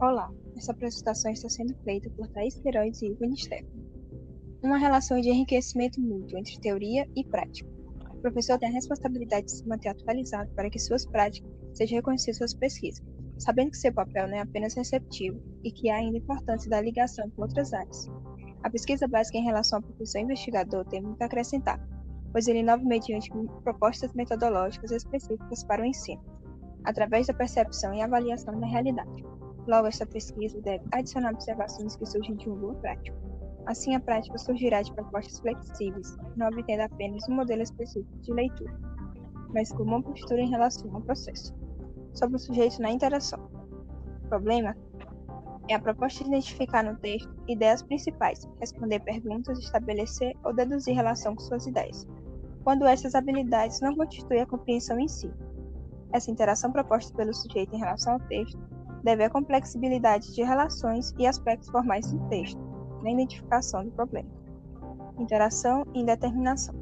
Olá, essa apresentação está sendo feita por Thais Queiroz e Ivan Stefano. Uma relação de enriquecimento mútuo entre teoria e prática. O professor tem a responsabilidade de se manter atualizado para que suas práticas sejam reconhecidas suas pesquisas, sabendo que seu papel não é apenas receptivo e que há ainda importância da ligação com outras áreas. A pesquisa básica em relação ao professor investigador tem muito a acrescentar, pois ele inova mediante propostas metodológicas específicas para o ensino, através da percepção e avaliação da realidade. Logo, esta pesquisa deve adicionar observações que surgem de uma boa prática. Assim, a prática surgirá de propostas flexíveis, não obtendo apenas um modelo específico de leitura, mas com uma postura em relação ao processo. Sobre o sujeito na interação. O problema é a proposta de identificar no texto ideias principais, responder perguntas, estabelecer ou deduzir relação com suas ideias, quando essas habilidades não constituem a compreensão em si. Essa interação proposta pelo sujeito em relação ao texto deve à complexibilidade de relações e aspectos formais do texto, na identificação do problema. Interação e indeterminação.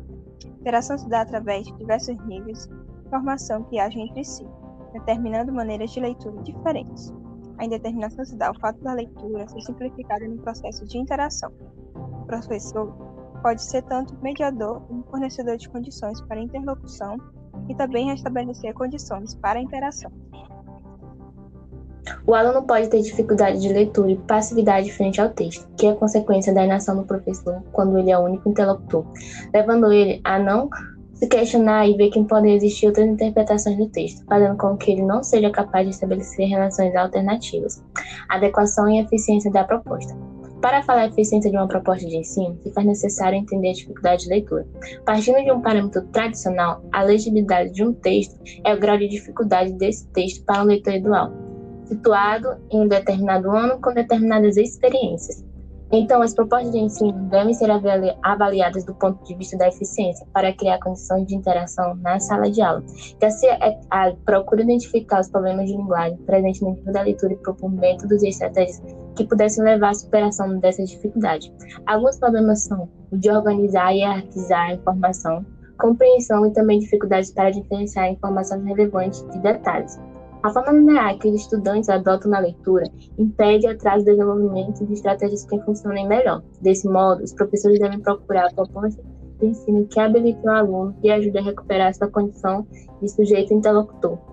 Interação se dá através de diversos níveis de informação que agem entre si, determinando maneiras de leitura diferentes. A indeterminação se dá ao fato da leitura ser simplificada no processo de interação. O professor pode ser tanto mediador como fornecedor de condições para interlocução e também restabelecer condições para interação. O aluno pode ter dificuldade de leitura e passividade frente ao texto, que é consequência da inação do professor quando ele é o único interlocutor, levando ele a não se questionar e ver que podem existir outras interpretações do texto, fazendo com que ele não seja capaz de estabelecer relações alternativas. Adequação e eficiência da proposta. Para falar a eficiência de uma proposta de ensino, se faz necessário entender a dificuldade de leitura. Partindo de um parâmetro tradicional, a legibilidade de um texto é o grau de dificuldade desse texto para um leitor ideal situado em um determinado ano com determinadas experiências. Então, as propostas de ensino devem ser avaliadas do ponto de vista da eficiência para criar condições de interação na sala de aula. Que assim, é a procura identificar os problemas de linguagem presentes no nível da leitura e propor métodos e estratégias que pudessem levar à superação dessas dificuldades. Alguns problemas são o de organizar e hierarquizar a informação, compreensão e também dificuldades para diferenciar informações relevantes de detalhes. A forma linear que os estudantes adotam na leitura impede atrás do desenvolvimento de estratégias que funcionem melhor. Desse modo, os professores devem procurar propostas de ensino que habilitem o aluno e ajude a recuperar sua condição de sujeito interlocutor.